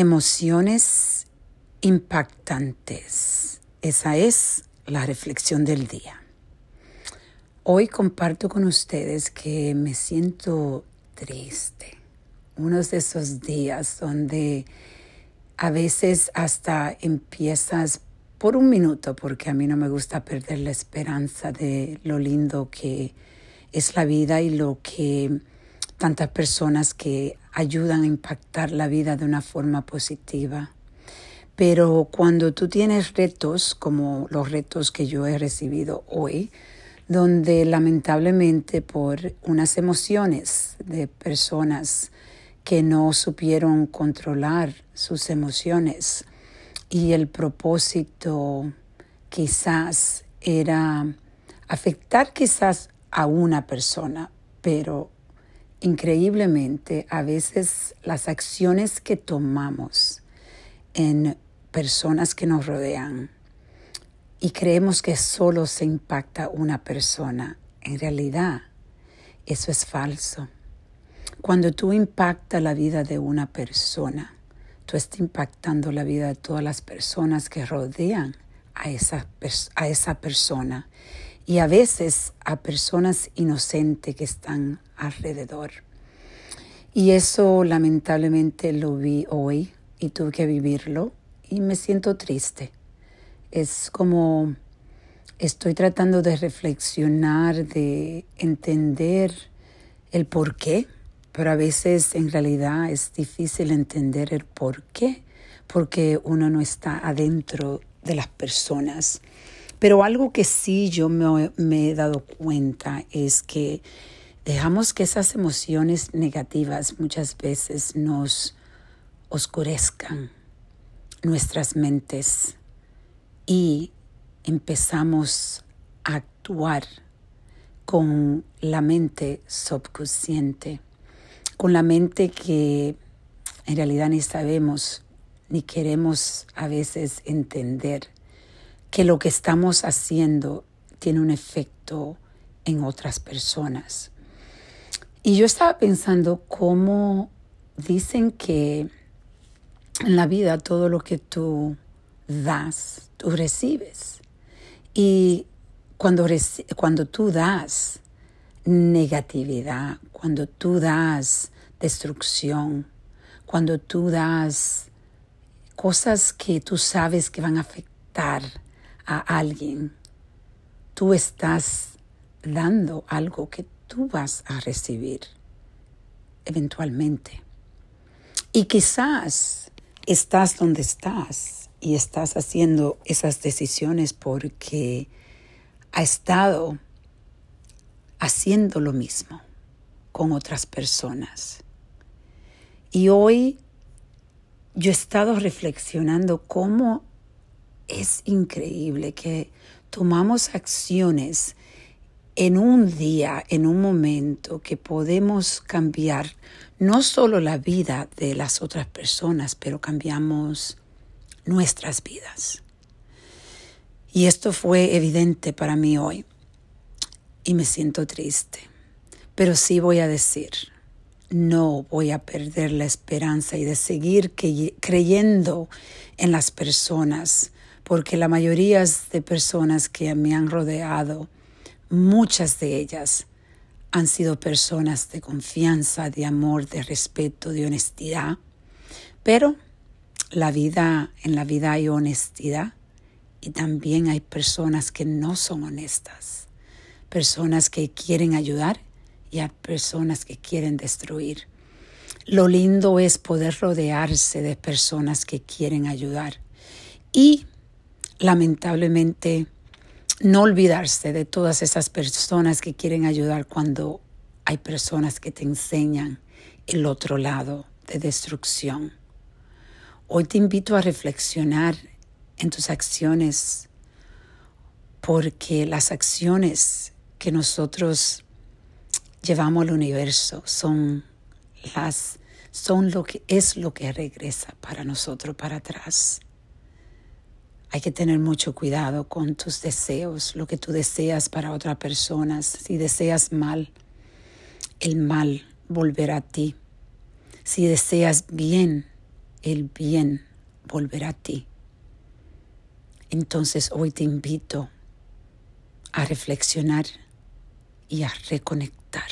Emociones impactantes. Esa es la reflexión del día. Hoy comparto con ustedes que me siento triste. Unos de esos días donde a veces hasta empiezas por un minuto, porque a mí no me gusta perder la esperanza de lo lindo que es la vida y lo que tantas personas que ayudan a impactar la vida de una forma positiva. Pero cuando tú tienes retos como los retos que yo he recibido hoy, donde lamentablemente por unas emociones de personas que no supieron controlar sus emociones y el propósito quizás era afectar quizás a una persona, pero Increíblemente, a veces las acciones que tomamos en personas que nos rodean y creemos que solo se impacta una persona, en realidad eso es falso. Cuando tú impactas la vida de una persona, tú estás impactando la vida de todas las personas que rodean a esa, a esa persona y a veces a personas inocentes que están alrededor. Y eso lamentablemente lo vi hoy y tuve que vivirlo y me siento triste. Es como estoy tratando de reflexionar, de entender el por qué, pero a veces en realidad es difícil entender el por qué, porque uno no está adentro de las personas. Pero algo que sí yo me, he dado cuenta es que dejamos que esas emociones negativas muchas veces nos oscurezcan nuestras mentes y empezamos a actuar con la mente subconsciente, con la mente que en realidad ni sabemos ni queremos a veces entender que lo que estamos haciendo tiene un efecto en otras personas. Y yo estaba pensando cómo dicen que en la vida todo lo que tú das, tú recibes. Y cuando, cuando tú das negatividad, cuando tú das destrucción, cuando tú das cosas que tú sabes que van a afectar a alguien, tú estás dando algo que tú vas a recibir eventualmente. Y quizás estás donde estás y estás haciendo esas decisiones porque ha estado haciendo lo mismo con otras personas. Y hoy yo he estado reflexionando cómo es increíble que tomamos acciones en un día, en un momento, que podemos cambiar no solo la vida de las otras personas, pero cambiamos nuestras vidas. Y esto fue evidente para mí hoy y me siento triste. Pero sí voy a decir, no voy a perder la esperanza y de seguir creyendo en las personas porque la mayoría de personas que me han rodeado, muchas de ellas han sido personas de confianza, de amor, de respeto, de honestidad. Pero la vida, en la vida hay honestidad y también hay personas que no son honestas, personas que quieren ayudar y hay personas que quieren destruir. Lo lindo es poder rodearse de personas que quieren ayudar y lamentablemente no olvidarse de todas esas personas que quieren ayudar cuando hay personas que te enseñan el otro lado de destrucción. Hoy te invito a reflexionar en tus acciones porque las acciones que nosotros llevamos al universo son las son lo que es lo que regresa para nosotros para atrás. Hay que tener mucho cuidado con tus deseos, lo que tú deseas para otra persona. Si deseas mal, el mal volverá a ti. Si deseas bien, el bien volverá a ti. Entonces hoy te invito a reflexionar y a reconectar.